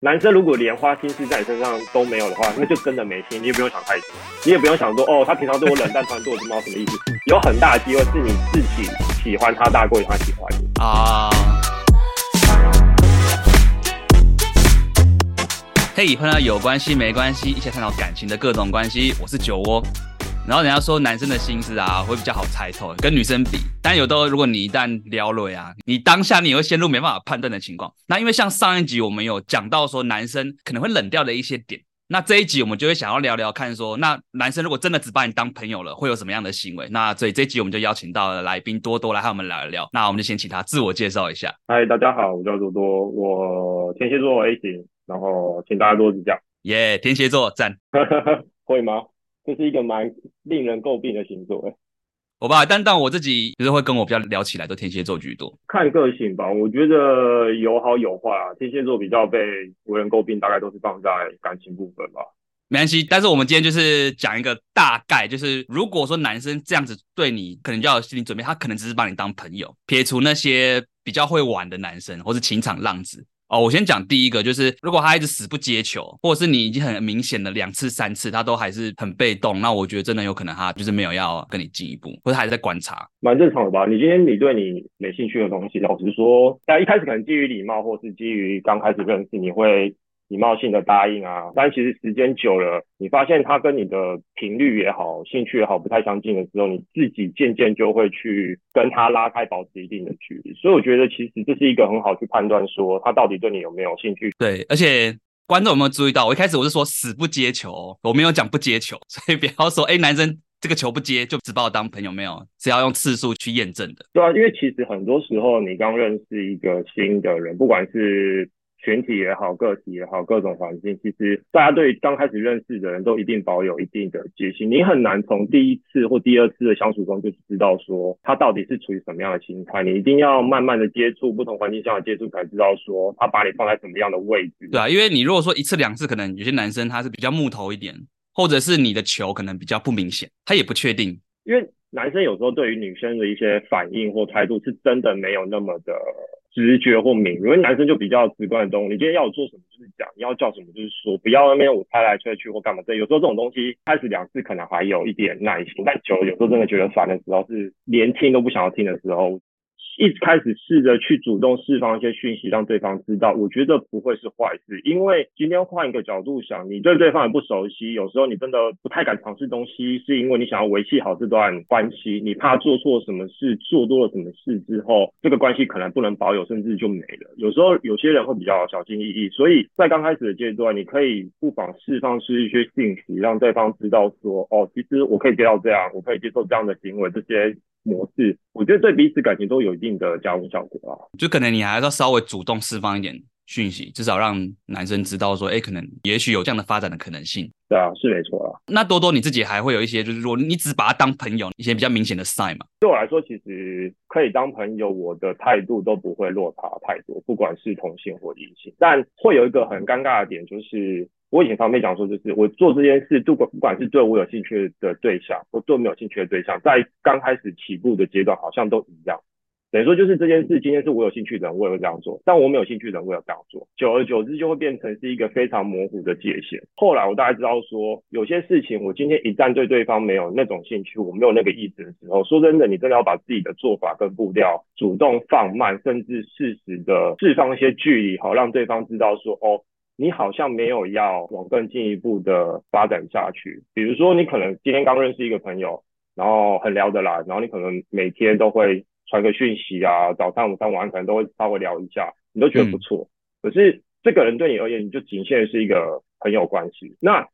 男生如果连花心思在你身上都没有的话，那就真的没心，你也不用想太多，你也不用想说哦，他平常对我冷淡，突然对我什么什么意思？有很大的机会是你自己喜欢他大过于他喜欢你啊。嘿以碰到有关系没关系，一起探讨感情的各种关系。我是酒窝。然后人家说男生的心思啊会比较好猜透，跟女生比。但有的如果你一旦撩了呀，你当下你也会陷入没办法判断的情况。那因为像上一集我们有讲到说男生可能会冷掉的一些点，那这一集我们就会想要聊聊看说，那男生如果真的只把你当朋友了，会有什么样的行为？那所以这一集我们就邀请到了来宾多多来和我们聊一聊。那我们就先请他自我介绍一下。嗨，大家好，我叫多多，我天蝎座 A 型，然后请大家多指教。耶，yeah, 天蝎座赞，会吗？这是一个蛮令人诟病的星座，哎，我吧，但但我自己就是会跟我比较聊起来，都天蝎座居多。看个性吧，我觉得有好有坏啊。天蝎座比较被为人诟病，大概都是放在感情部分吧。没关系，但是我们今天就是讲一个大概，就是如果说男生这样子对你，可能就要有心理准备，他可能只是把你当朋友，撇除那些比较会玩的男生或是情场浪子。哦，我先讲第一个，就是如果他一直死不接球，或者是你已经很明显的两次三次他都还是很被动，那我觉得真的有可能他就是没有要跟你进一步，或者还是在观察，蛮正常的吧？你今天你对你没兴趣的东西，老实说，大家一开始可能基于礼貌，或是基于刚开始认识，你会。礼貌性的答应啊，但其实时间久了，你发现他跟你的频率也好，兴趣也好不太相近的时候，你自己渐渐就会去跟他拉开，保持一定的距离。所以我觉得其实这是一个很好去判断说他到底对你有没有兴趣。对，而且观众有没有注意到，我一开始我是说死不接球，我没有讲不接球，所以不要说哎、欸、男生这个球不接就只把我当朋友，没有，是要用次数去验证的。对啊，因为其实很多时候你刚认识一个新的人，不管是群体也好，个体也好，各种环境，其实大家对刚开始认识的人都一定保有一定的戒心。你很难从第一次或第二次的相处中就知道说他到底是处于什么样的心态。你一定要慢慢的接触不同环境下的接触，才知道说他把你放在什么样的位置。对啊，因为你如果说一次两次，可能有些男生他是比较木头一点，或者是你的球可能比较不明显，他也不确定。因为男生有时候对于女生的一些反应或态度，是真的没有那么的。直觉或敏锐，因为男生就比较直观的动物。你今天要我做什么就是讲，你要叫什么就是说，不要那边我猜来猜去或干嘛。对，有时候这种东西开始两次可能还有一点耐心，但久了有时候真的觉得烦的时候，是连听都不想要听的时候。一开始试着去主动释放一些讯息，让对方知道，我觉得不会是坏事。因为今天换一个角度想，你对对方也不熟悉，有时候你真的不太敢尝试东西，是因为你想要维系好这段关系，你怕做错什么事，做多了什么事之后，这个关系可能不能保有，甚至就没了。有时候有些人会比较小心翼翼，所以在刚开始的阶段，你可以不妨释放出一些讯息，让对方知道说，哦，其实我可以接到这样，我可以接受这样的行为，这些。模式，我觉得对彼此感情都有一定的加温效果啊。就可能你还是要稍微主动释放一点讯息，至少让男生知道说，哎，可能也许有这样的发展的可能性。对啊，是没错啊。那多多你自己还会有一些，就是说你只把他当朋友，一些比较明显的 sign 嘛？对我来说，其实可以当朋友，我的态度都不会落差太多，不管是同性或异性。但会有一个很尴尬的点，就是。我以前常被讲说，就是我做这件事，不管不管是对我有兴趣的对象，或对没有兴趣的对象，在刚开始起步的阶段，好像都一样。等于说，就是这件事，今天是我有兴趣的人，我也会这样做；但我没有兴趣的人，我也这样做。久而久之，就会变成是一个非常模糊的界限。后来我大概知道说，有些事情，我今天一旦对对方没有那种兴趣，我没有那个意思的时候，说真的，你真的要把自己的做法跟步调主动放慢，甚至适时的释放一些距离，好让对方知道说，哦。你好像没有要往更进一步的发展下去，比如说你可能今天刚认识一个朋友，然后很聊得来，然后你可能每天都会传个讯息啊，早上、午餐、晚上可能都会稍微聊一下，你都觉得不错。嗯、可是这个人对你而言，你就仅限是一个朋友关系。那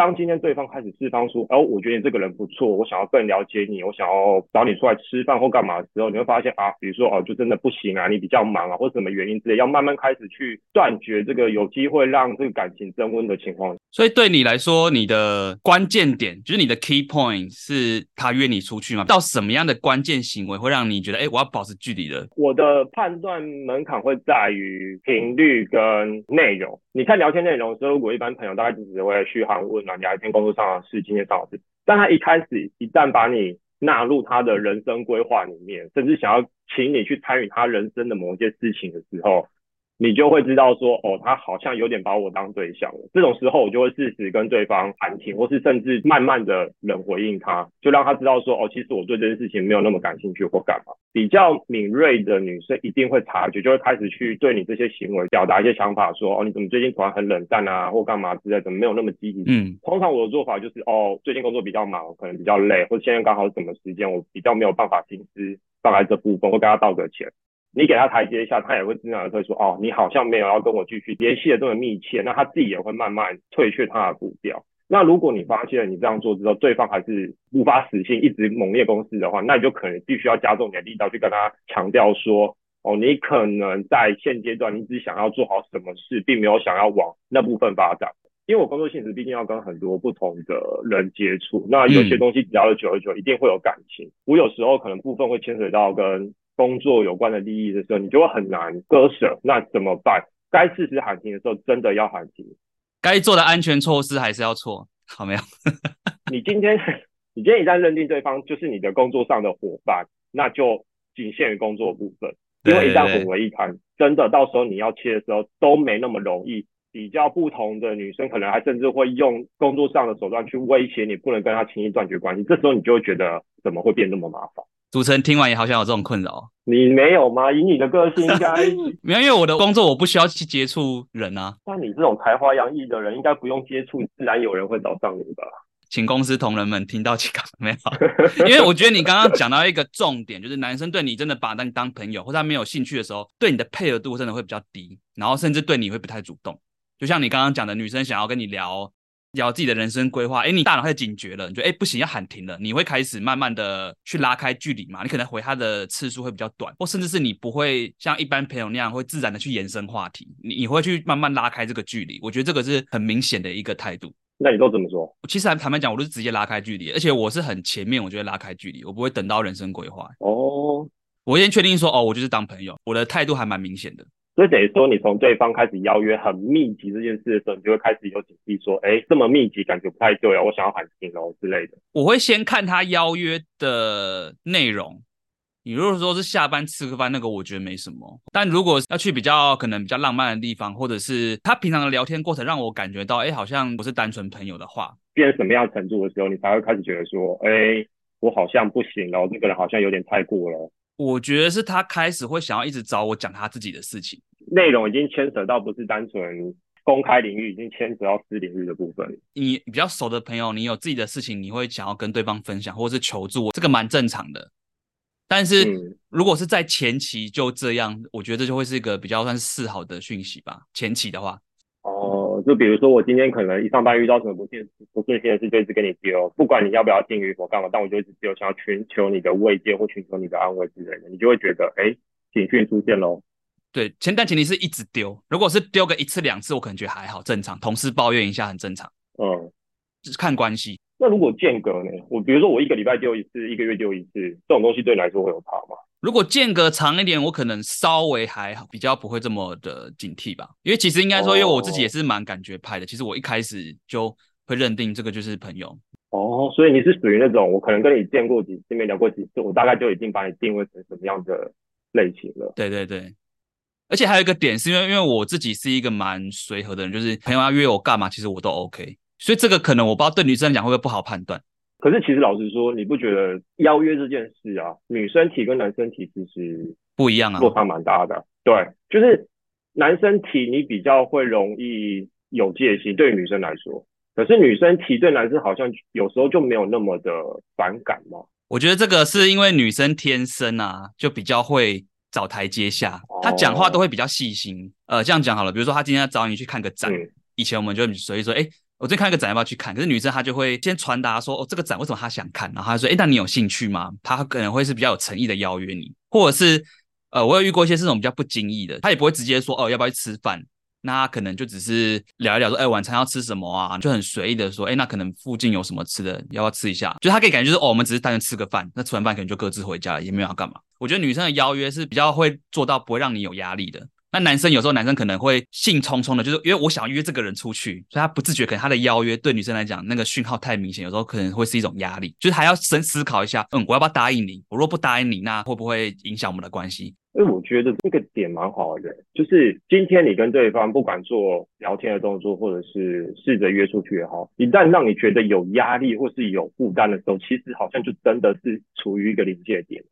当今天对方开始释放出，哦，我觉得你这个人不错，我想要更了解你，我想要找你出来吃饭或干嘛的时候，你会发现啊，比如说哦，就真的不行啊，你比较忙啊，或什么原因之类，要慢慢开始去断绝这个有机会让这个感情升温的情况。所以对你来说，你的关键点就是你的 key point 是他约你出去吗？到什么样的关键行为会让你觉得，哎，我要保持距离的？我的判断门槛会在于频率跟内容。你看聊天内容的时候，我一般朋友大概就只会嘘寒问暖，聊一天工作上的事、今天上的事。但他一开始一旦把你纳入他的人生规划里面，甚至想要请你去参与他人生的某一件事情的时候，你就会知道说，哦，他好像有点把我当对象了。这种时候，我就会适时跟对方喊停，或是甚至慢慢的冷回应他，就让他知道说，哦，其实我对这件事情没有那么感兴趣或干嘛。比较敏锐的女生一定会察觉，就会开始去对你这些行为表达一些想法，说，哦，你怎么最近突然很冷淡啊，或干嘛之类，怎么没有那么积极？嗯，通常我的做法就是，哦，最近工作比较忙，可能比较累，或者现在刚好是什么时间，我比较没有办法心思放在这部分，会跟他道个歉。你给他台阶下，他也会自然而会说，哦，你好像没有要跟我继续联系的这么密切，那他自己也会慢慢退却他的步调。那如果你发现你这样做之后，对方还是无法死心，一直猛烈攻势的话，那你就可能必须要加重你的力道去跟他强调说，哦，你可能在现阶段你只想要做好什么事，并没有想要往那部分发展。因为我工作性质毕竟要跟很多不同的人接触，那有些东西聊了久了久，一定会有感情。我有时候可能部分会牵扯到跟工作有关的利益的时候，你就会很难割舍。那怎么办？该适时喊停的时候，真的要喊停。该做的安全措施还是要做好没有？你今天，你今天一旦认定对方就是你的工作上的伙伴，那就仅限于工作部分。因为一旦混为一谈，真的到时候你要切的时候都没那么容易。比较不同的女生，可能还甚至会用工作上的手段去威胁你，不能跟她轻易断绝关系。这时候你就会觉得，怎么会变那么麻烦？主持人听完也好像有这种困扰，你没有吗？以你的个性，应该 没有，因为我的工作我不需要去接触人啊。像你这种才华洋溢的人，应该不用接触，自然有人会找上你吧？请公司同仁们听到这个没有？因为我觉得你刚刚讲到一个重点，就是男生对你真的把你当朋友，或者他没有兴趣的时候，对你的配合度真的会比较低，然后甚至对你会不太主动。就像你刚刚讲的，女生想要跟你聊。聊自己的人生规划，哎，你大脑开始警觉了，你觉得哎不行，要喊停了，你会开始慢慢的去拉开距离嘛？你可能回他的次数会比较短，或甚至是你不会像一般朋友那样会自然的去延伸话题，你你会去慢慢拉开这个距离。我觉得这个是很明显的一个态度。那你都怎么说？其实坦白讲，我都是直接拉开距离，而且我是很前面，我就会拉开距离，我不会等到人生规划。哦，我先确定说，哦，我就是当朋友，我的态度还蛮明显的。所以等于说，你从对方开始邀约很密集这件事的时候，你就会开始有警惕，说，哎，这么密集，感觉不太对啊，我想要喊停哦之类的。我会先看他邀约的内容。你如果说是下班吃个饭，那个我觉得没什么。但如果要去比较可能比较浪漫的地方，或者是他平常的聊天过程让我感觉到，哎，好像不是单纯朋友的话，变成什么样程度的时候，你才会开始觉得说，哎，我好像不行了，这个人好像有点太过了。我觉得是他开始会想要一直找我讲他自己的事情，内容已经牵扯到不是单纯公开领域，已经牵扯到私领域的部分。你比较熟的朋友，你有自己的事情，你会想要跟对方分享，或者是求助，这个蛮正常的。但是如果是在前期就这样，我觉得这就会是一个比较算是示好的讯息吧。前期的话。就比如说，我今天可能一上班遇到什么不顺不顺心的事，就一直跟你丢，不管你要不要听与否干嘛，但我就一直丢，想要寻求你的慰藉或寻求你的安慰之类的，你就会觉得，哎，警讯出现喽。对，前但前提是一直丢，如果是丢个一次两次，我可能觉得还好，正常，同事抱怨一下很正常。嗯，就是看关系。那如果间隔呢？我比如说我一个礼拜丢一次，一个月丢一次，这种东西对你来说会有差吗？如果间隔长一点，我可能稍微还好，比较不会这么的警惕吧。因为其实应该说，因为我自己也是蛮感觉派的。其实我一开始就会认定这个就是朋友。哦，所以你是属于那种，我可能跟你见过几次面，聊过几次，我大概就已经把你定位成什么样的类型了。对对对。而且还有一个点，是因为因为我自己是一个蛮随和的人，就是朋友要约我干嘛，其实我都 OK。所以这个可能我不知道对女生来讲会不会不好判断。可是其实老实说，你不觉得邀约这件事啊，女生提跟男生提其实不一样啊，落差蛮大的。对，就是男生提你比较会容易有戒心，对于女生来说，可是女生提对男生好像有时候就没有那么的反感嘛。我觉得这个是因为女生天生啊，就比较会找台阶下，她讲话都会比较细心。呃，这样讲好了，比如说她今天要找你去看个展，嗯、以前我们就所以说，哎。我最近看一个展，要不要去看？可是女生她就会先传达说，哦，这个展为什么她想看？然后她说，诶，那你有兴趣吗？她可能会是比较有诚意的邀约你，或者是，呃，我有遇过一些这种比较不经意的，她也不会直接说，哦，要不要去吃饭？那她可能就只是聊一聊，说，诶，晚餐要吃什么啊？就很随意的说，诶，那可能附近有什么吃的，要不要吃一下？就她可以感觉就是，哦，我们只是单纯吃个饭，那吃完饭可能就各自回家了，也没有要干嘛。我觉得女生的邀约是比较会做到不会让你有压力的。那男生有时候男生可能会兴冲冲的，就是因为我想约这个人出去，所以他不自觉，可能他的邀约对女生来讲那个讯号太明显，有时候可能会是一种压力，就是还要深思考一下，嗯，我要不要答应你？我若不答应你，那会不会影响我们的关系？因为我觉得这个点蛮好的，就是今天你跟对方不管做聊天的动作，或者是试着约出去也好，一旦让你觉得有压力或是有负担的时候，其实好像就真的是处于一个临界点。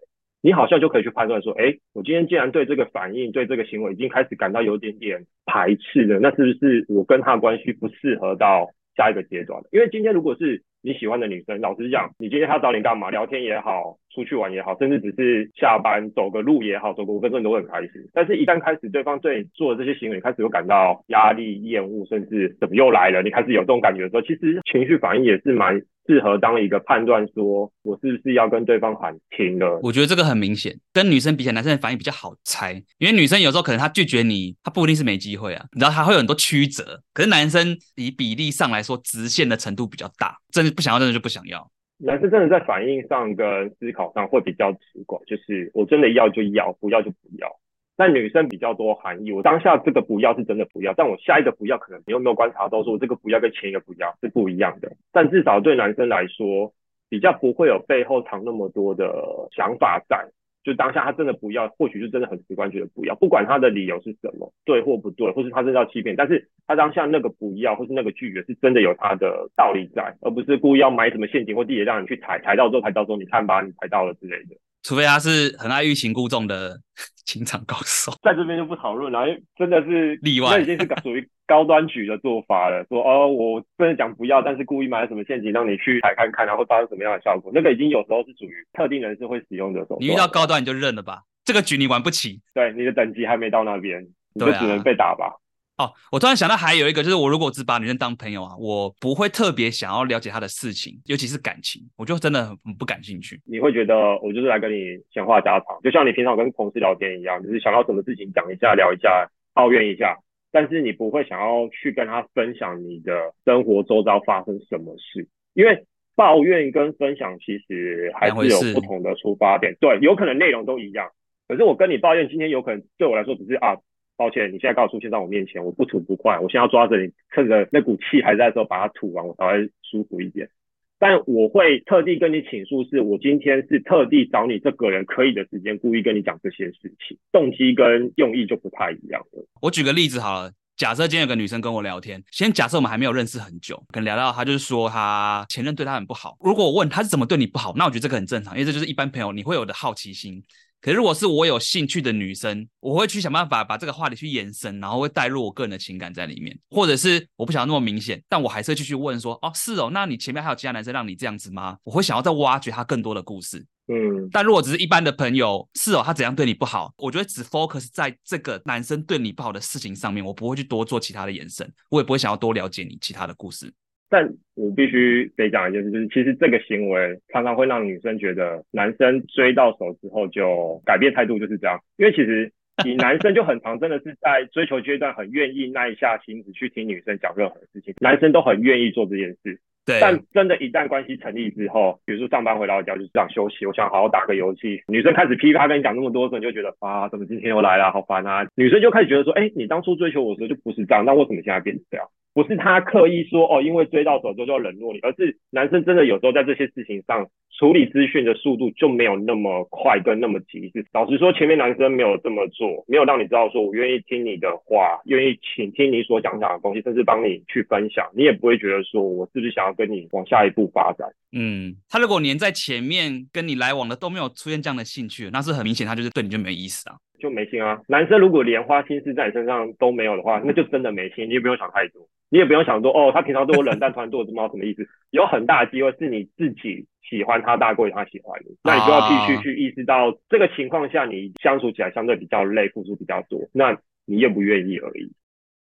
你好像就可以去判断说，哎，我今天既然对这个反应、对这个行为已经开始感到有点点排斥了，那是不是我跟他关系不适合到下一个阶段？因为今天如果是你喜欢的女生，老实讲，你今天她找你干嘛？聊天也好，出去玩也好，甚至只是下班走个路也好，走个五分钟你都会很开心。但是，一旦开始对方对你做的这些行为，你开始有感到压力、厌恶，甚至怎么又来了？你开始有这种感觉的时候，其实情绪反应也是蛮。适合当一个判断，说我是不是要跟对方喊停了？我觉得这个很明显，跟女生比起来，男生的反应比较好猜。因为女生有时候可能她拒绝你，她不一定是没机会啊，你知道她会有很多曲折。可是男生以比例上来说，直线的程度比较大，真不想要，真的就不想要。男生真的在反应上跟思考上会比较直观，就是我真的要就要，不要就不要。但女生比较多含义，我当下这个不要是真的不要，但我下一个不要可能你有没有观察到，说我这个不要跟前一个不要是不一样的。但至少对男生来说，比较不会有背后藏那么多的想法在，就当下他真的不要，或许就真的很直观觉得不要，不管他的理由是什么，对或不对，或是他真的要欺骗，但是他当下那个不要或是那个拒绝是真的有他的道理在，而不是故意要埋什么陷阱或地雷让你去踩，踩到之后踩到之后你看吧，你踩到了之类的。除非他是很爱欲擒故纵的 情场高手，在这边就不讨论了，因为真的是例外，那已经是属于高端局的做法了。说哦，我真的讲不要，但是故意埋什么陷阱让你去踩看看，然后发生什么样的效果，那个已经有时候是属于特定人士会使用的手段。你遇到高端你就认了吧，这个局你玩不起。对，你的等级还没到那边，你就只能被打吧。哦，我突然想到还有一个，就是我如果只把女生当朋友啊，我不会特别想要了解她的事情，尤其是感情，我就真的很不感兴趣。你会觉得我就是来跟你闲话家常，就像你平常跟同事聊天一样，就是想到什么事情讲一下、聊一下、抱怨一下，但是你不会想要去跟他分享你的生活周遭发生什么事，因为抱怨跟分享其实还是有不同的出发点。对，有可能内容都一样，可是我跟你抱怨，今天有可能对我来说只是啊。抱歉，你现在刚好出现在我面前，我不吐不快，我现在要抓着你，趁着那股气还在的时候把它吐完，我才会舒服一点。但我会特地跟你请诉，是我今天是特地找你这个人可以的时间，故意跟你讲这些事情，动机跟用意就不太一样了。我举个例子好了，假设今天有个女生跟我聊天，先假设我们还没有认识很久，可能聊到她就是说她前任对她很不好。如果我问她是怎么对你不好，那我觉得这个很正常，因为这就是一般朋友你会有的好奇心。可是，如果是我有兴趣的女生，我会去想办法把这个话题去延伸，然后会带入我个人的情感在里面，或者是我不想要那么明显，但我还是会继续问说，哦，是哦，那你前面还有其他男生让你这样子吗？我会想要再挖掘他更多的故事。嗯，但如果只是一般的朋友，是哦，他怎样对你不好，我觉得只 focus 在这个男生对你不好的事情上面，我不会去多做其他的延伸，我也不会想要多了解你其他的故事。但我必须得讲一件事，就是其实这个行为常常会让女生觉得男生追到手之后就改变态度，就是这样。因为其实你男生就很常真的是在追求阶段很愿意耐下心子去听女生讲任何事情，男生都很愿意做这件事。对。但真的，一旦关系成立之后，比如说上班回到家就是想休息，我想好好打个游戏，女生开始噼啪跟你讲那么多的时候，你就觉得啊，怎么今天又来了，好烦啊。女生就开始觉得说，哎，你当初追求我的时候就不是这样，那为什么现在变成这样？不是他刻意说哦，因为追到手之后就要冷落你，而是男生真的有时候在这些事情上处理资讯的速度就没有那么快跟那么及时。老实说，前面男生没有这么做，没有让你知道说我愿意听你的话，愿意倾听你所讲讲的东西，甚至帮你去分享，你也不会觉得说我是不是想要跟你往下一步发展。嗯，他如果连在前面跟你来往的都没有出现这样的兴趣，那是很明显他就是对你就没意思啊，就没心啊。男生如果连花心思在你身上都没有的话，那就真的没心，你也不用想太多。你也不用想说哦，他平常对我冷淡，突然对我这么好，什么意思？有很大的机会是你自己喜欢他大过于他喜欢你，那你就要必须去意识到这个情况下你相处起来相对比较累，付出比较多，那你愿不愿意而已。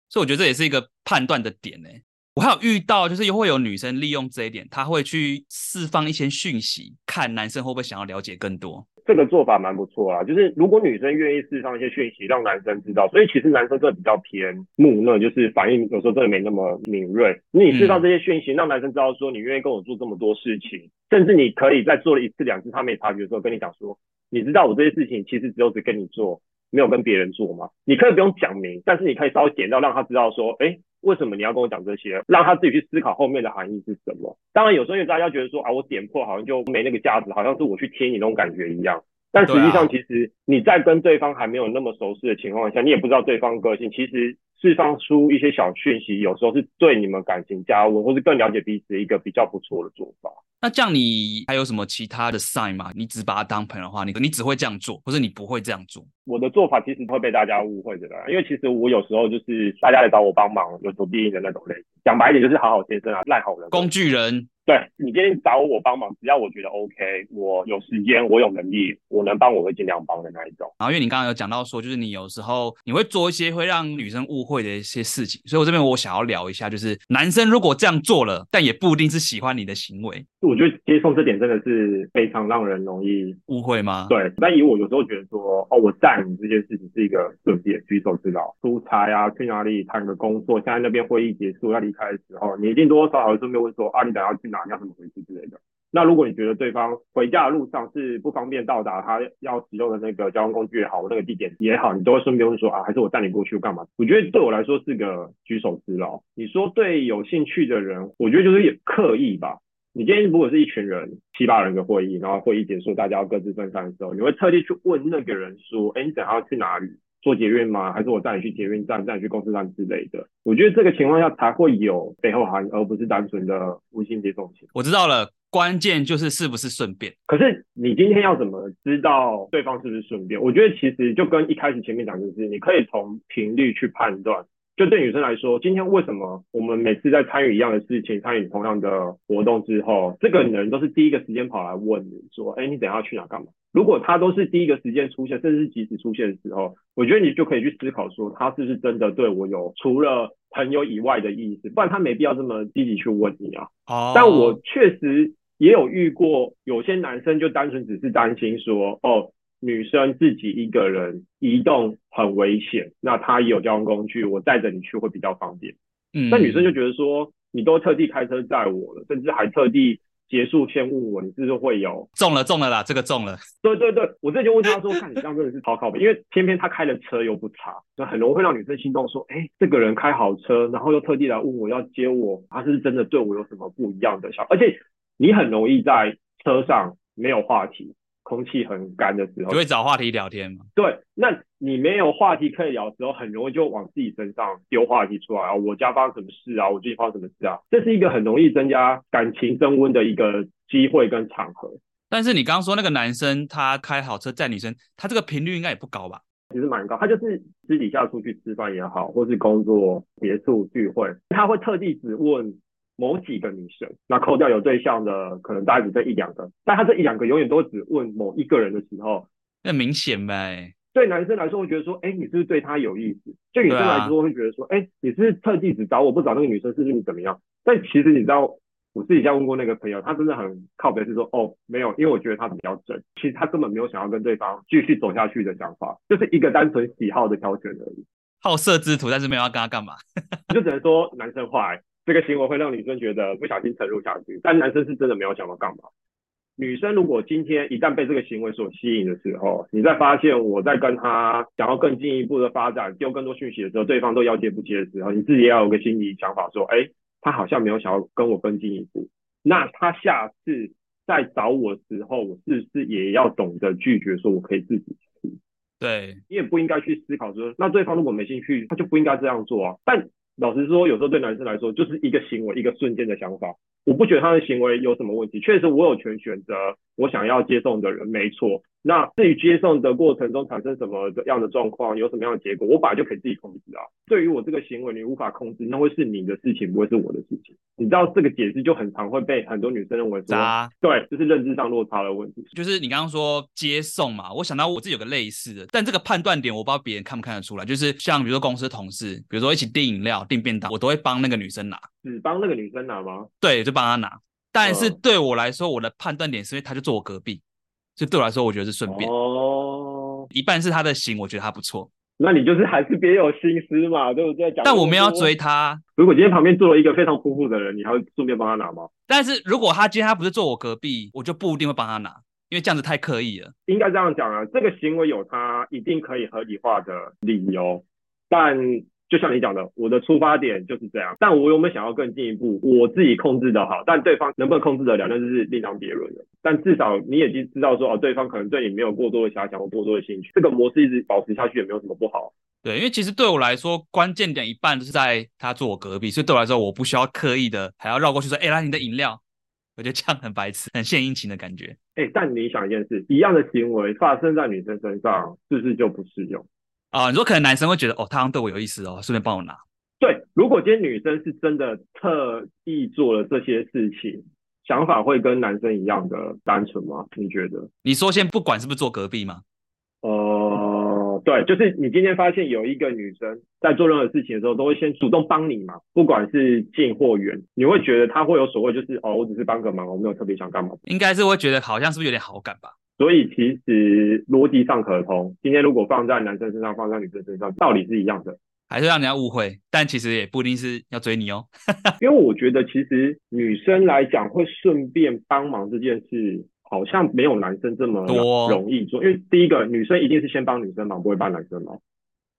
所以我觉得这也是一个判断的点呢。我还有遇到就是又会有女生利用这一点，她会去释放一些讯息，看男生会不会想要了解更多。这个做法蛮不错啊，就是如果女生愿意释放一些讯息，让男生知道，所以其实男生真的比较偏木讷，就是反应有时候真的没那么敏锐。你释放这些讯息，让男生知道说你愿意跟我做这么多事情，甚至你可以在做了一次两次他没察觉的时候跟你讲说，你知道我这些事情其实只有只跟你做，没有跟别人做吗？你可以不用讲明，但是你可以稍微点到让他知道说，哎，为什么你要跟我讲这些？让他自己去思考后面的含义是什么。当然，有时候因为大家觉得说啊，我点破好像就没那个价值，好像是我去贴你那种感觉一样。但实际上，其实你在跟对方还没有那么熟悉的情况下，你也不知道对方个性，其实。释放出一些小讯息，有时候是对你们感情加温，或是更了解彼此一个比较不错的做法。那这样你还有什么其他的 sign 吗？你只把他当朋友的话，你你只会这样做，或者你不会这样做？我的做法其实会被大家误会的啦，因为其实我有时候就是大家来找我帮忙，有求必应的那种类型。讲白一点就是好好先生啊，烂好人，工具人。对，你今天找我帮忙，只要我觉得 OK，我有时间，我有能力，我能帮，我会尽量帮的那一种。然后因为你刚刚有讲到说，就是你有时候你会做一些会让女生误会的一些事情，所以我这边我想要聊一下，就是男生如果这样做了，但也不一定是喜欢你的行为。我觉得接送这点真的是非常让人容易误会吗？对，但以我有时候觉得说，哦，我载你这件事情是一个顺便举手之劳，出差啊，去哪里谈个工作，现在那边会议结束要离开的时候，你一定多多少少会顺便会说，啊，你等下去哪？你要怎么回去之类的。那如果你觉得对方回家的路上是不方便到达他要使用的那个交通工具也好，那个地点也好，你都会顺便问说，啊，还是我带你过去干嘛？我觉得对我来说是个举手之劳。你说对有兴趣的人，我觉得就是也刻意吧。你今天如果是一群人七八人的会议，然后会议结束，大家要各自分散的时候，你会特地去问那个人说，哎，你等下要去哪里？坐捷运吗？还是我带你去捷运站，带你去公司站之类的？我觉得这个情况下才会有背后含义，而不是单纯的无心接送情。我知道了，关键就是是不是顺便。可是你今天要怎么知道对方是不是顺便？我觉得其实就跟一开始前面讲，就是你可以从频率去判断。就对女生来说，今天为什么我们每次在参与一样的事情、参与同样的活动之后，这个人都是第一个时间跑来问你说：“哎，你等下去哪干嘛？”如果他都是第一个时间出现，甚至是即时出现的时候，我觉得你就可以去思考说，他是不是真的对我有除了朋友以外的意思？不然他没必要这么积极去问你啊。哦。但我确实也有遇过，有些男生就单纯只是担心说：“哦。”女生自己一个人移动很危险，那她也有交通工具，我带着你去会比较方便。嗯，那女生就觉得说，你都特地开车载我了，甚至还特地结束先问我，你是不是会有中了中了啦，这个中了。对对对，我这就问他说，看你这样真的是超靠谱，因为偏偏他开的车又不差，就很容易会让女生心动，说，哎，这个人开好车，然后又特地来问我要接我，他是真的对我有什么不一样的想，而且你很容易在车上没有话题。空气很干的时候，就会找话题聊天嘛。对，那你没有话题可以聊的时候，很容易就往自己身上丢话题出来啊。我家发生什么事啊？我最近发生什么事啊？这是一个很容易增加感情升温的一个机会跟场合。但是你刚刚说那个男生他开好车载女生，他这个频率应该也不高吧？其实蛮高，他就是私底下出去吃饭也好，或是工作结束聚会，他会特地只问。某几个女生，那扣掉有对象的，可能大概只这一两个，但他这一两个永远都只问某一个人的时候，那明显呗。对男生来说会觉得说，哎，你是不是对他有意思？对女生来说会觉得说，哎，你是不是特地只找我不找那个女生，是不是你怎么样？但其实你知道，我自己在问过那个朋友，他真的很靠北，是说，哦，没有，因为我觉得他比较正，其实他根本没有想要跟对方继续走下去的想法，就是一个单纯喜好的挑选而已。好色之徒，但是没有要跟他干嘛，就只能说男生坏。这个行为会让女生觉得不小心沉入下去，但男生是真的没有想到干嘛。女生如果今天一旦被这个行为所吸引的时候，你再发现我在跟他想要更进一步的发展，丢更多讯息的时候，对方都要接不接的时候，你自己也要有个心理想法，说，哎，他好像没有想要跟我更进一步。那他下次再找我的时候，我是不是也要懂得拒绝，说我可以自己去？对，你也不应该去思考说，那对方如果没兴趣，他就不应该这样做啊。但老实说，有时候对男生来说，就是一个行为，一个瞬间的想法。我不觉得他的行为有什么问题。确实，我有权选择我想要接送的人，没错。那至于接送的过程中产生什么样的状况，有什么样的结果，我本来就可以自己控制啊。对于我这个行为，你无法控制，那会是你的事情，不会是我的事情。你知道这个解释就很常会被很多女生认为说，啥对，就是认知上落差的问题。就是你刚刚说接送嘛，我想到我自己有个类似的，但这个判断点我不知道别人看不看得出来。就是像比如说公司同事，比如说一起订饮料、订便当，我都会帮那个女生拿。只帮那个女生拿吗？对，就帮她拿。但是对我来说，我的判断点是因为她就坐我隔壁。就对我来说，我觉得是顺便哦。一半是他的型，我觉得他不错。那你就是还是别有心思嘛，对不对？但我没有要追他。如果今天旁边坐了一个非常扑扑的人，你还会顺便帮他拿吗？但是如果他今天他不是坐我隔壁，我就不一定会帮他拿。因为这样子太刻意了。应该这样讲啊，这个行为有他一定可以合理化的理由，但就像你讲的，我的出发点就是这样。但我有没有想要更进一步？我自己控制的好，但对方能不能控制得了，那就是另当别论了。但至少你已经知道说，哦，对方可能对你没有过多的遐想或过多的兴趣，这个模式一直保持下去也没有什么不好。对，因为其实对我来说，关键点一半都是在他坐我隔壁，所以对我来说，我不需要刻意的还要绕过去说，哎，来你的饮料。我觉得这样很白痴，很献殷勤的感觉。哎，但你想一件事，一样的行为发生在女生身上，是不是就不适用？啊，你说可能男生会觉得，哦，他好像对我有意思哦，顺便帮我拿。对，如果今天女生是真的特意做了这些事情，想法会跟男生一样的单纯吗？你觉得？你说先不管是不是坐隔壁吗？呃，对，就是你今天发现有一个女生在做任何事情的时候，都会先主动帮你嘛，不管是近或远，你会觉得她会有所谓，就是哦，我只是帮个忙，我没有特别想干嘛。应该是会觉得好像是不是有点好感吧？所以其实逻辑上可通。今天如果放在男生身上，放在女生身上，道理是一样的，还是让人家误会。但其实也不一定是要追你哦，因为我觉得其实女生来讲会顺便帮忙这件事。好像没有男生这么容易做，因为第一个女生一定是先帮女生忙，不会帮男生忙，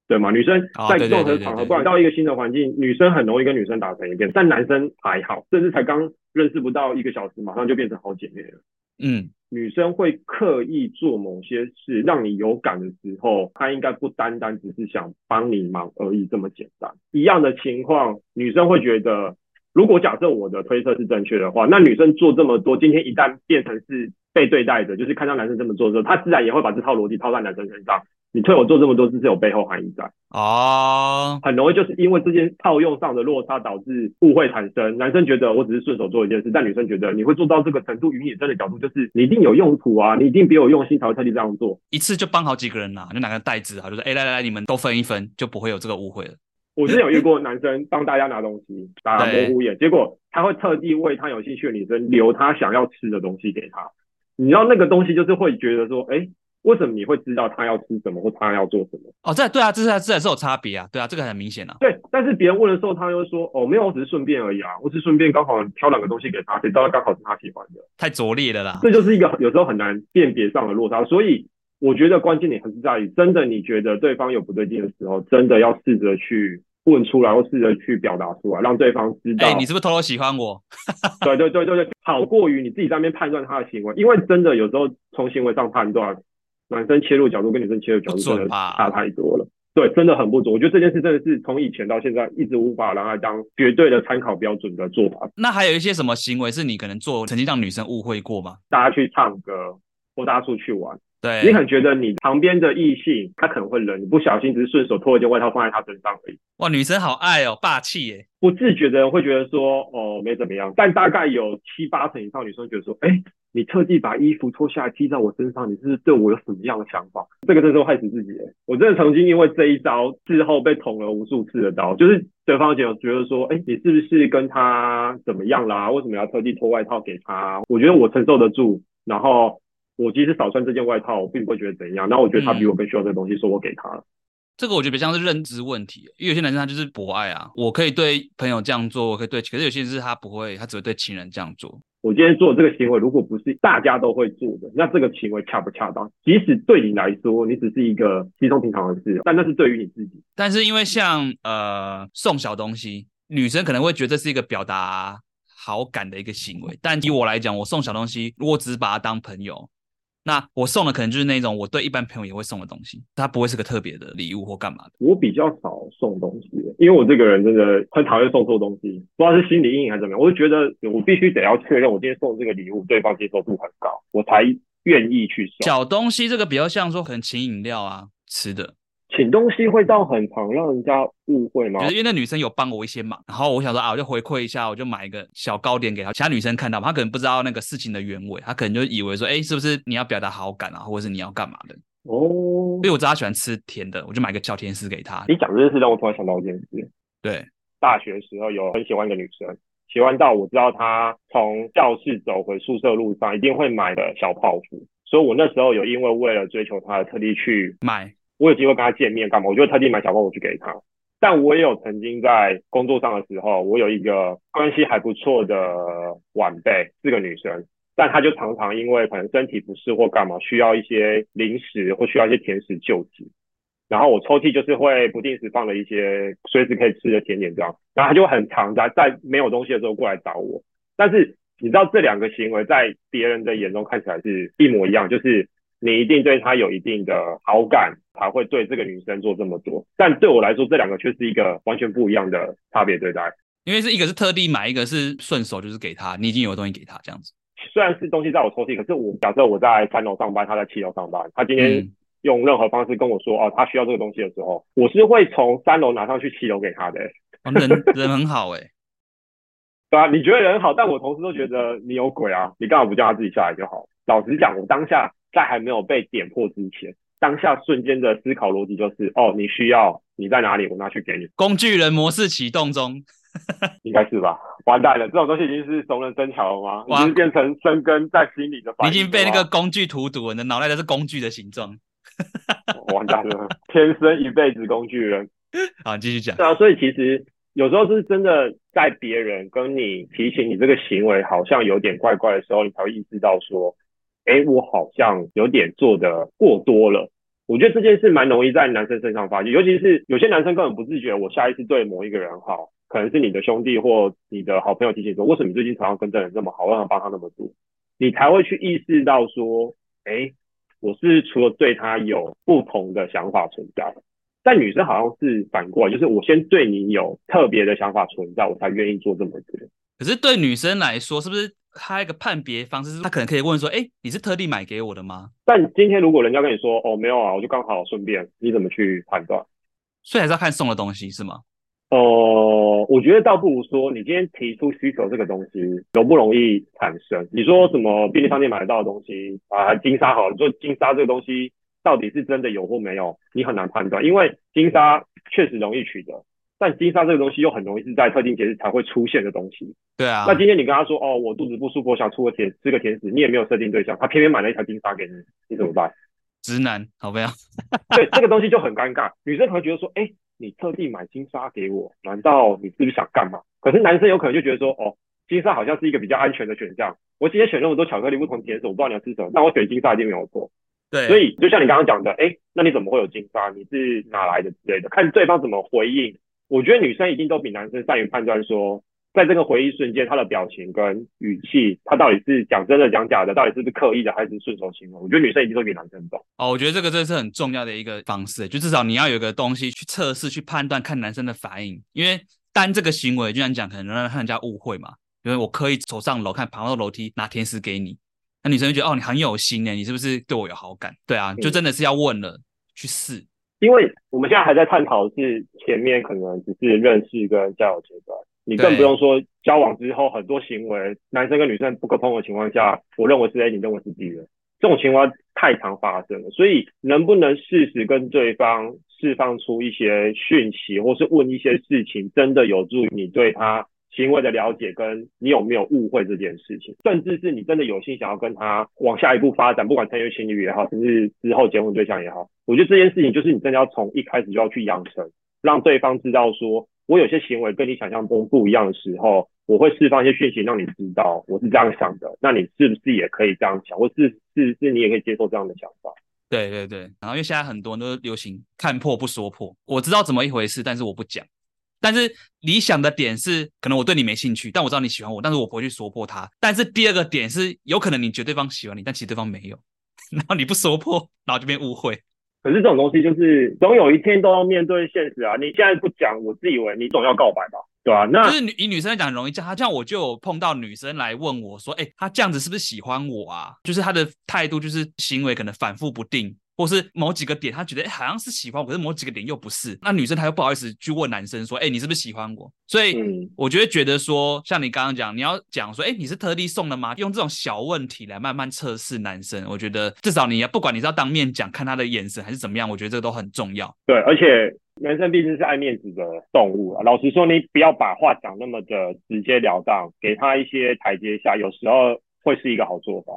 对吗？女生在任何场合，不管到一个新的环境，女生很容易跟女生打成一片，但男生还好，甚至才刚认识不到一个小时，马上就变成好姐妹了。嗯，女生会刻意做某些事让你有感的时候，她应该不单单只是想帮你忙而已这么简单。一样的情况，女生会觉得，如果假设我的推测是正确的话，那女生做这么多，今天一旦变成是。被对待的，就是看到男生这么做的时候，他自然也会把这套逻辑套在男生身上。你推我做这么多，是有背后含义在哦。很容易就是因为这件套用上的落差，导致误会产生。男生觉得我只是顺手做一件事，但女生觉得你会做到这个程度，与你真的角度就是你一定有用途啊，你一定别有用心才会特地这样做。一次就帮好几个人呐、啊，就拿个袋子啊，就说哎来来来，你们都分一分，就不会有这个误会了。我之前有遇过男生帮大家拿东西，打 模糊眼，结果他会特地为他有兴趣的女生留他想要吃的东西给他。你知道那个东西就是会觉得说，哎，为什么你会知道他要吃什么或他要做什么？哦，这对啊，这是这还是有差别啊，对啊，这个很明显啊。对，但是别人问的时候，他又说，哦，没有，我只是顺便而已啊，我只是顺便刚好挑两个东西给他，谁知道刚好是他喜欢的。太拙劣了啦，这就是一个有时候很难辨别上的落差。所以我觉得关键点还是在于，真的你觉得对方有不对劲的时候，真的要试着去。问出来，或试着去表达出来，让对方知道。哎、欸，你是不是偷偷喜欢我？对对对对对，好过于你自己在那边判断他的行为，因为真的有时候从行为上判断，男生切入角度跟女生切入角度真的差太多了。对，真的很不足。我觉得这件事真的是从以前到现在一直无法让他当绝对的参考标准的做法。那还有一些什么行为是你可能做曾经让女生误会过吗？大家去唱歌，或大家出去玩。对，你可能觉得你旁边的异性他可能会冷，你不小心只是顺手脱一件外套放在他身上而已。哇，女生好爱哦，霸气耶！不自觉的人会觉得说，哦，没怎么样。但大概有七八成以上女生觉得说，哎，你特地把衣服脱下来披在我身上，你是不是对我有什么样的想法？这个真的是害死自己耶。我真的曾经因为这一招事后被捅了无数次的刀，就是对方觉得说，哎，你是不是跟他怎么样啦？为什么要特地脱外套给他？我觉得我承受得住，然后。我即使少穿这件外套，我并不会觉得怎样。那我觉得他比我更需要这个东西，所以、我给他了。这个我觉得比较像是认知问题，因为有些男生他就是博爱啊，我可以对朋友这样做，我可以对，可是有些人是他不会，他只会对情人这样做。我今天做这个行为，如果不是大家都会做的，那这个行为恰不恰当？即使对你来说，你只是一个稀松平常的事，但那是对于你自己。但是因为像呃送小东西，女生可能会觉得这是一个表达好感的一个行为，但以我来讲，我送小东西，如果只是把它当朋友。那我送的可能就是那种我对一般朋友也会送的东西，它不会是个特别的礼物或干嘛的。我比较少送东西，因为我这个人真的很讨厌送错东西，不知道是心理阴影还是怎么样。我就觉得我必须得要确认，我今天送这个礼物对方接受度很高，我才愿意去送。小东西这个比较像说可能请饮料啊，吃的。请东西会到很常让人家误会吗？就是因为那女生有帮我一些忙，然后我想说啊，我就回馈一下，我就买一个小糕点给她。其他女生看到，她可能不知道那个事情的原委，她可能就以为说，哎，是不是你要表达好感啊，或者是你要干嘛的？哦，因为我知道她喜欢吃甜的，我就买个小甜食给她。你讲这件事让我突然想到一件事，对，大学时候有很喜欢一个女生，喜欢到我知道她从教室走回宿舍路上一定会买的小泡芙，所以我那时候有因为为了追求她，特地去买。我有机会跟他见面干嘛？我就特地买小包，我去给他。但我也有曾经在工作上的时候，我有一个关系还不错的晚辈，是个女生。但他就常常因为可能身体不适或干嘛，需要一些零食或需要一些甜食救急。然后我抽屉就是会不定时放了一些随时可以吃的甜点这样，然后他就很常在在没有东西的时候过来找我。但是你知道这两个行为在别人的眼中看起来是一模一样，就是你一定对他有一定的好感才会对这个女生做这么多。但对我来说，这两个却是一个完全不一样的差别对待。因为是一个是特地买，一个是顺手就是给他，你已经有东西给他这样子。虽然是东西在我抽屉，可是我假设我在三楼上班，他在七楼上班，他今天、嗯。用任何方式跟我说哦，他需要这个东西的时候，我是会从三楼拿上去七楼给他的、欸。人人很好哎、欸，对啊，你觉得人好，但我同事都觉得你有鬼啊！你干嘛不叫他自己下来就好？老实讲，我当下在还没有被点破之前，当下瞬间的思考逻辑就是哦，你需要你在哪里，我拿去给你。工具人模式启动中，应该是吧？完蛋了，这种东西已经是熟能生巧了吗？已经变成生根在心里的。你已经被那个工具荼毒了，你的脑袋都是工具的形状。完蛋了，天生一辈子工具人。好，继续讲。对啊，所以其实有时候是真的，在别人跟你提醒你这个行为好像有点怪怪的时候，你才会意识到说，哎，我好像有点做的过多了。我觉得这件事蛮容易在男生身上发现，尤其是有些男生根本不自觉，我下一次对某一个人好，可能是你的兄弟或你的好朋友提醒说，为什么你最近常常跟这人这么好，为什么帮他那么多，你才会去意识到说，哎。我是除了对他有不同的想法存在，但女生好像是反过来，就是我先对你有特别的想法存在，我才愿意做这么多。可是对女生来说，是不是她一个判别方式是，她可能可以问说，哎，你是特地买给我的吗？但今天如果人家跟你说，哦，没有啊，我就刚好顺便，你怎么去判断？所以还是要看送的东西是吗？哦、呃，我觉得倒不如说，你今天提出需求这个东西容不容易产生？你说什么便利商店买得到的东西啊，金沙好，你说金沙这个东西到底是真的有或没有，你很难判断，因为金沙确实容易取得，但金沙这个东西又很容易是在特定节日才会出现的东西。对啊。那今天你跟他说，哦，我肚子不舒服，我想出个甜吃个甜食，你也没有设定对象，他偏偏买了一条金沙给你，你怎么办？直男，好不好？对，这个东西就很尴尬，女生可能觉得说，哎。你特地买金沙给我，难道你是不是想干嘛？可是男生有可能就觉得说，哦，金沙好像是一个比较安全的选项。我今天选那么多巧克力不同甜食，我不知道你要吃什么，那我选金沙一定没有错。对，所以就像你刚刚讲的，哎、欸，那你怎么会有金沙？你是哪来的之类的？看对方怎么回应。我觉得女生一定都比男生善于判断说。在这个回忆瞬间，她的表情跟语气，她到底是讲真的讲假的，到底是不是刻意的，还是顺手行为？我觉得女生一定都比男生懂。哦，我觉得这个真的是很重要的一个方式，就至少你要有个东西去测试、去判断，看男生的反应。因为单这个行为，就像讲，可能让人家误会嘛。因为我刻意走上楼，看爬到楼梯拿甜食给你，那女生就觉得哦，你很有心呢，你是不是对我有好感？对啊，就真的是要问了、嗯、去试。因为我们现在还在探讨是前面可能只是认识跟交友阶段。你更不用说交往之后很多行为，男生跟女生不可碰的情况下，我认为是 A，你认为是 B 的，这种情况太常发生了。所以能不能适时跟对方释放出一些讯息，或是问一些事情，真的有助于你对他行为的了解，跟你有没有误会这件事情，甚至是你真的有心想要跟他往下一步发展，不管成为情侣也好，甚至之后结婚对象也好，我觉得这件事情就是你真的要从一开始就要去养成，让对方知道说。我有些行为跟你想象中不一样的时候，我会释放一些讯息让你知道我是这样想的。那你是不是也可以这样想？或是是是，你也可以接受这样的想法？对对对。然后因为现在很多人都流行看破不说破，我知道怎么一回事，但是我不讲。但是理想的点是，可能我对你没兴趣，但我知道你喜欢我，但是我不会去说破它。但是第二个点是，有可能你觉得对方喜欢你，但其实对方没有，然后你不说破，然后就变误会。可是这种东西就是总有一天都要面对现实啊！你现在不讲，我自以为你总要告白吧，对吧、啊？那就是以女生来讲很容易这样，这样我就有碰到女生来问我说：“哎、欸，她这样子是不是喜欢我啊？”就是她的态度，就是行为可能反复不定。或是某几个点，他觉得好像是喜欢我，可是某几个点又不是。那女生她又不好意思去问男生说，哎、欸，你是不是喜欢我？所以我觉得觉得说，像你刚刚讲，你要讲说，哎、欸，你是特地送的吗？用这种小问题来慢慢测试男生，我觉得至少你要不管你是要当面讲，看他的眼神还是怎么样，我觉得这个都很重要。对，而且男生毕竟是爱面子的动物啊。老实说，你不要把话讲那么的直截了当，给他一些台阶下，有时候会是一个好做法。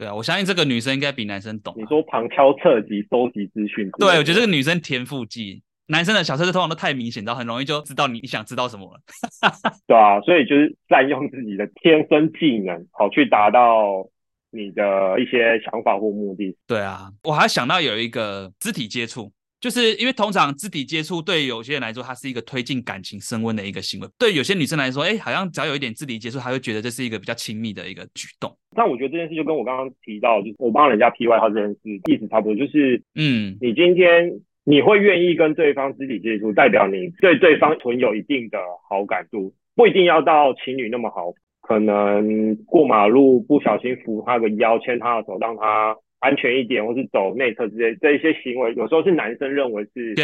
对啊，我相信这个女生应该比男生懂啊。你说旁敲侧击收集资讯，对，我觉得这个女生天赋技男生的小测试通常都太明显，到很容易就知道你你想知道什么了。对啊，所以就是占用自己的天生技能，好去达到你的一些想法或目的。对啊，我还想到有一个肢体接触。就是因为通常肢体接触对有些人来说，它是一个推进感情升温的一个行为。对有些女生来说，哎，好像只要有一点肢体接触，她会觉得这是一个比较亲密的一个举动。但我觉得这件事就跟我刚刚提到，就是我帮人家 P 外号这件事意思差不多，就是嗯，你今天你会愿意跟对方肢体接触，代表你对对方存有一定的好感度，不一定要到情侣那么好，可能过马路不小心扶他个腰，牵他的手，让他。安全一点，或是走内侧之类，这一些行为，有时候是男生认为是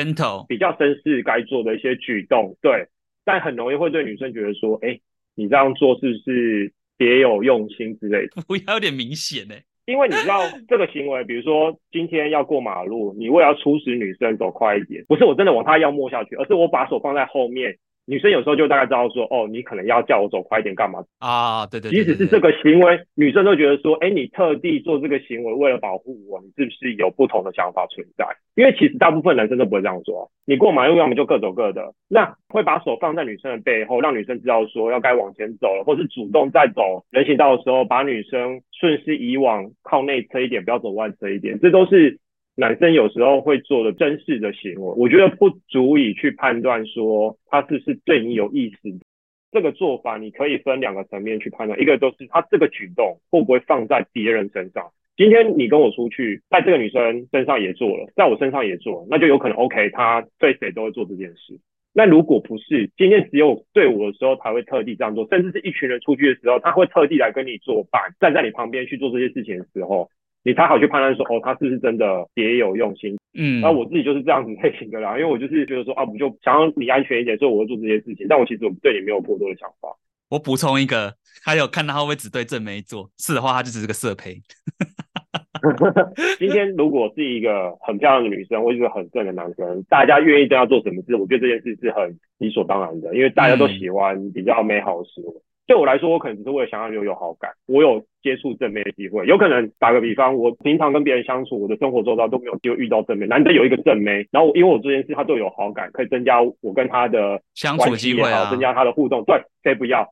比较绅士该做的一些举动，对，但很容易会对女生觉得说，哎，你这样做是不是别有用心之类的？不要有点明显呢，因为你知道这个行为，比如说今天要过马路，你为了要促使女生走快一点，不是我真的往她腰摸下去，而是我把手放在后面。女生有时候就大概知道说，哦，你可能要叫我走快一点干嘛啊？对对，对，即使是这个行为，女生都觉得说，哎，你特地做这个行为为了保护我，你是不是有不同的想法存在？因为其实大部分男生都不会这样做。你过马路要么就各走各的，那会把手放在女生的背后，让女生知道说要该往前走了，或是主动在走人行道的时候，把女生顺势移往靠内侧一点，不要走外侧一点，这都是。男生有时候会做的真实的行为，我觉得不足以去判断说他是不是对你有意思。这个做法你可以分两个层面去判断，一个就是他这个举动会不会放在别人身上。今天你跟我出去，在这个女生身上也做了，在我身上也做了，那就有可能 OK，他对谁都会做这件事。那如果不是，今天只有对我的时候才会特地这样做，甚至是一群人出去的时候，他会特地来跟你作伴，站在你旁边去做这些事情的时候。你才好去判断说，哦，他是不是真的别有用心？嗯，那我自己就是这样子类型的啦，因为我就是觉得说，啊，我就想要你安全一点，所以我会做这些事情。但我其实我对你没有过多的想法。我补充一个，还有看他会不会只对正妹做，是的话，他就只是个色胚。今天如果是一个很漂亮的女生，或者是个很正的男生，大家愿意对他做什么事，我觉得这件事是很理所当然的，因为大家都喜欢比较美好的事物。对我来说，我可能只是为了想要留有好感，我有接触正面的机会。有可能打个比方，我平常跟别人相处，我的生活周遭都没有机会遇到正面，难得有一个正妹，然后因为我这件事他对我有好感，可以增加我跟他的相处机会啊，增加他的互动。对，谁不要？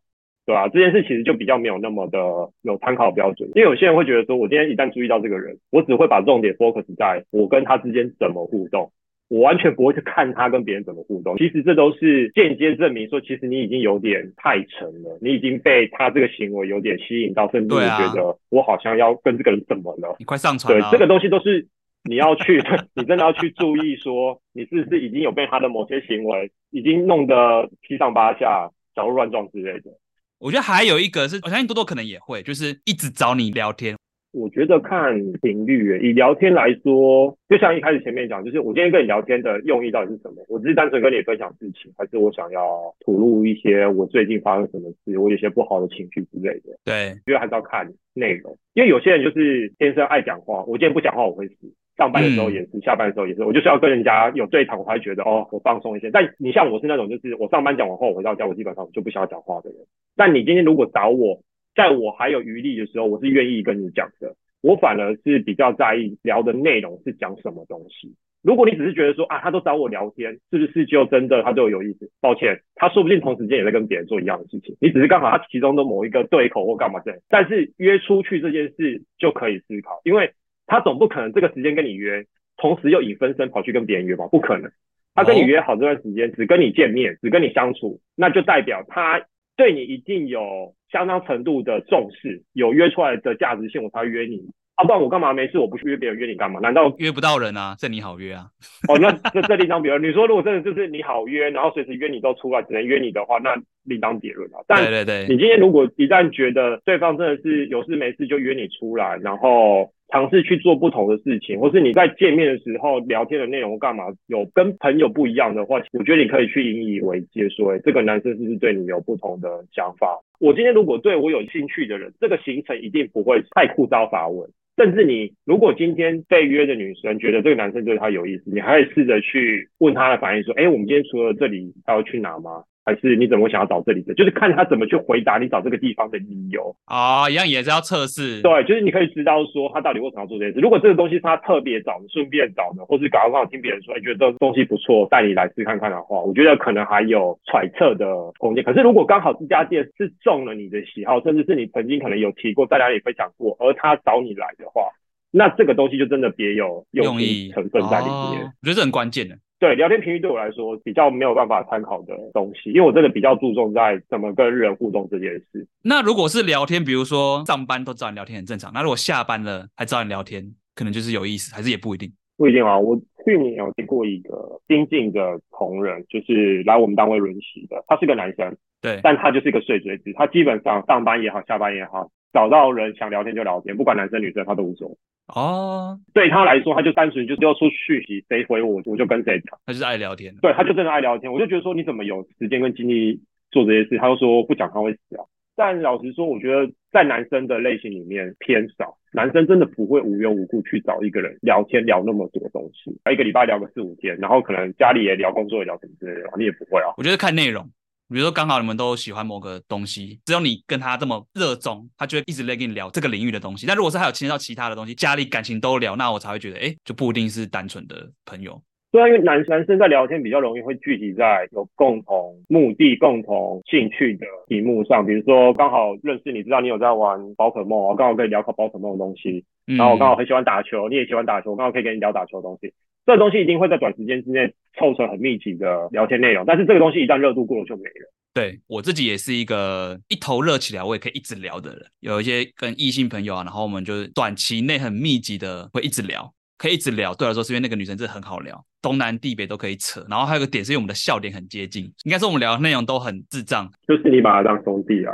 对吧、啊？这件事其实就比较没有那么的有参考标准，因为有些人会觉得说，我今天一旦注意到这个人，我只会把重点 focus 在我跟他之间怎么互动。我完全不会去看他跟别人怎么互动，其实这都是间接证明说，其实你已经有点太沉了，你已经被他这个行为有点吸引到，甚至你觉得我好像要跟这个人怎么了？你快上船。对，这个东西都是你要去，你真的要去注意说，你是不是已经有被他的某些行为已经弄得七上八下、小鹿乱撞之类的。我觉得还有一个是，我相信多多可能也会，就是一直找你聊天。我觉得看频率，以聊天来说，就像一开始前面讲，就是我今天跟你聊天的用意到底是什么？我只是单纯跟你分享事情，还是我想要吐露一些我最近发生什么事，我有些不好的情绪之类的？对，因为还是要看内容，因为有些人就是天生爱讲话，我今天不讲话我会死。上班的时候也是，嗯、下班的时候也是，我就是要跟人家有对谈，我才觉得哦，我放松一些。但你像我是那种，就是我上班讲完后，我回到家，我基本上就不想要讲话的人。但你今天如果找我，在我还有余力的时候，我是愿意跟你讲的。我反而是比较在意聊的内容是讲什么东西。如果你只是觉得说啊，他都找我聊天，是不是就真的他对我有意思？抱歉，他说不定同时间也在跟别人做一样的事情。你只是刚好他其中的某一个对口或干嘛的。但是约出去这件事就可以思考，因为他总不可能这个时间跟你约，同时又以分身跑去跟别人约吧？不可能。他跟你约好这段时间，只跟你见面，只跟你相处，那就代表他。对你一定有相当程度的重视，有约出来的价值性，我才约你。啊，不然我干嘛没事我不去约别人约你干嘛？难道约不到人啊？这你好约啊？哦，那这这另当别论。你说如果真的就是你好约，然后随时约你都出来，只能约你的话，那另当别论啊。但对对对，你今天如果一旦觉得对方真的是有事没事就约你出来，然后。尝试去做不同的事情，或是你在见面的时候聊天的内容干嘛有跟朋友不一样的话，我觉得你可以去引以为戒，说，欸，这个男生是不是对你有不同的想法？我今天如果对我有兴趣的人，这个行程一定不会太枯燥乏味。甚至你如果今天被约的女生觉得这个男生对她有意思，你还可以试着去问她的反应，说，哎，我们今天除了这里还要去哪吗？还是你怎么想要找这里的？就是看他怎么去回答你找这个地方的理由啊，一样也是要测试。对，就是你可以知道说他到底为什么要做这件事。如果这个东西是他特别找的，顺便找的，或是刚刚好听别人说，哎，觉得这个东西不错，带你来试看看的话，我觉得可能还有揣测的空间。可是如果刚好这家店是中了你的喜好，甚至是你曾经可能有提过，在哪里分享过，而他找你来的话，那这个东西就真的别有用意成分在里面。哦，我觉得这很关键的。对，聊天频率对我来说比较没有办法参考的东西，因为我真的比较注重在怎么跟人互动这件事。那如果是聊天，比如说上班都找你聊天很正常，那如果下班了还找你聊天，可能就是有意思，还是也不一定？不一定啊。我去年有见过一个新进的同仁，就是来我们单位轮习的，他是个男生，对，但他就是一个碎嘴子，他基本上上班也好，下班也好，找到人想聊天就聊天，不管男生女生他都无所谓。哦，对他来说，他就单纯就是要出讯息，谁回我，我就跟谁讲。他就是爱聊天，对，他就真的爱聊天。我就觉得说，你怎么有时间跟精力做这些事？他就说不讲他会死啊。但老实说，我觉得在男生的类型里面偏少，男生真的不会无缘无故去找一个人聊天聊那么多东西，一个礼拜聊个四五天，然后可能家里也聊，工作也聊什么之类的，你也不会啊。我觉得看内容。比如说，刚好你们都喜欢某个东西，只有你跟他这么热衷，他就会一直在跟你聊这个领域的东西。但如果是还有牵涉到其他的东西，家里感情都聊，那我才会觉得，哎，就不一定是单纯的朋友。对啊，因为男男生在聊天比较容易会聚集在有共同目的、共同兴趣的题目上。比如说，刚好认识你，知道你有在玩宝可梦，我刚好可以聊宝可梦的东西。然后我刚好很喜欢打球，你也喜欢打球，我刚好可以跟你聊打球的东西。这个东西一定会在短时间之内凑成很密集的聊天内容。但是这个东西一旦热度过了就没了。对，我自己也是一个一头热起来，我也可以一直聊的人。有一些跟异性朋友啊，然后我们就是短期内很密集的会一直聊。可以一直聊，对我来说是因为那个女生真的很好聊，东南地北都可以扯。然后还有个点是因为我们的笑点很接近，应该说我们聊的内容都很智障，就是你把他当兄弟啊，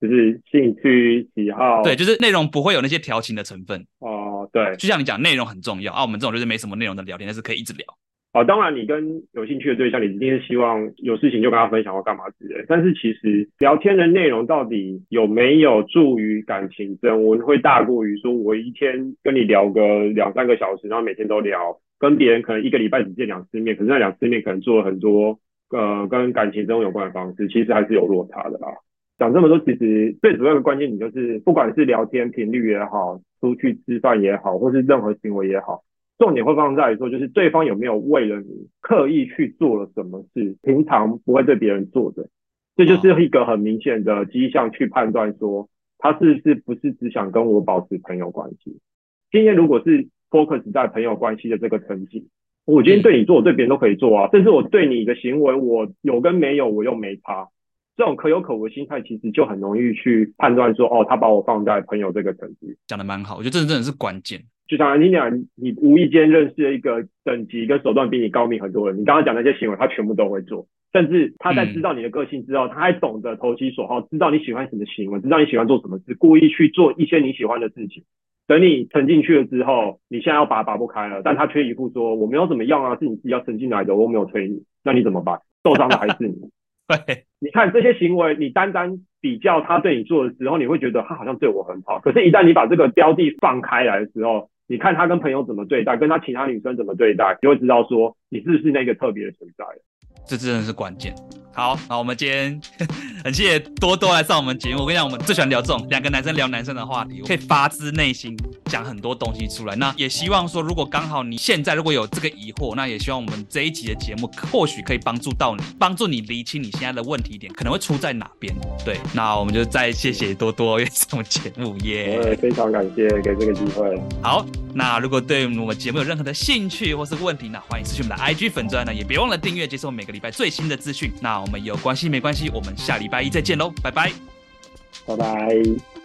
就是兴趣喜好，对，就是内容不会有那些调情的成分。哦，对，就像你讲，内容很重要啊。我们这种就是没什么内容的聊天，但是可以一直聊。哦，当然，你跟有兴趣的对象，你一定是希望有事情就跟他分享或干嘛之类。但是其实聊天的内容到底有没有助于感情增温，会大过于说我一天跟你聊个两三个小时，然后每天都聊，跟别人可能一个礼拜只见两次面，可是那两次面可能做了很多呃跟感情增温有关的方式，其实还是有落差的啦。讲这么多，其实最主要的关键点就是，不管是聊天频率也好，出去吃饭也好，或是任何行为也好。重点会放在说，就是对方有没有为了你刻意去做了什么事，平常不会对别人做的，这就是一个很明显的迹象，去判断说他是是不是只想跟我保持朋友关系。今天如果是 focus 在朋友关系的这个层级，我今天对你做，我对别人都可以做啊，甚至我对你的行为，我有跟没有，我又没差。这种可有可无的心态，其实就很容易去判断说，哦，他把我放在朋友这个层级。讲的蛮好，我觉得这真的是关键。就像你讲，你无意间认识了一个等级跟手段比你高明很多人，你刚刚讲那些行为，他全部都会做，甚至他在知道你的个性之后，他还懂得投其所好，知道你喜欢什么行为，知道你喜欢做什么事，故意去做一些你喜欢的事情。等你沉进去了之后，你现在要拔拔不开了，但他却一副说我没有怎么样啊，是你自己要沉进来的，我没有推你，那你怎么办？受伤的还是你。对，你看这些行为，你单单比较他对你做的时候，你会觉得他好像对我很好，可是，一旦你把这个标的放开来的时候，你看他跟朋友怎么对待，跟他其他女生怎么对待，你就会知道说你是不是那个特别的存在。这真的是关键。好，那我们今天很谢谢多多来上我们节目。我跟你讲，我们最喜欢聊这种两个男生聊男生的话题，可以发自内心讲很多东西出来。那也希望说，如果刚好你现在如果有这个疑惑，那也希望我们这一集的节目或许可以帮助到你，帮助你厘清你现在的问题点可能会出在哪边。对，那我们就再谢谢多多愿意上我们节目耶。非常感谢给这个机会。好，那如果对我们节目有任何的兴趣或是问题，那欢迎私讯我们的 IG 粉专呢，也别忘了订阅，接受每个礼拜最新的资讯。那我们有关系没关系，我们下礼拜一再见喽，拜拜，拜拜。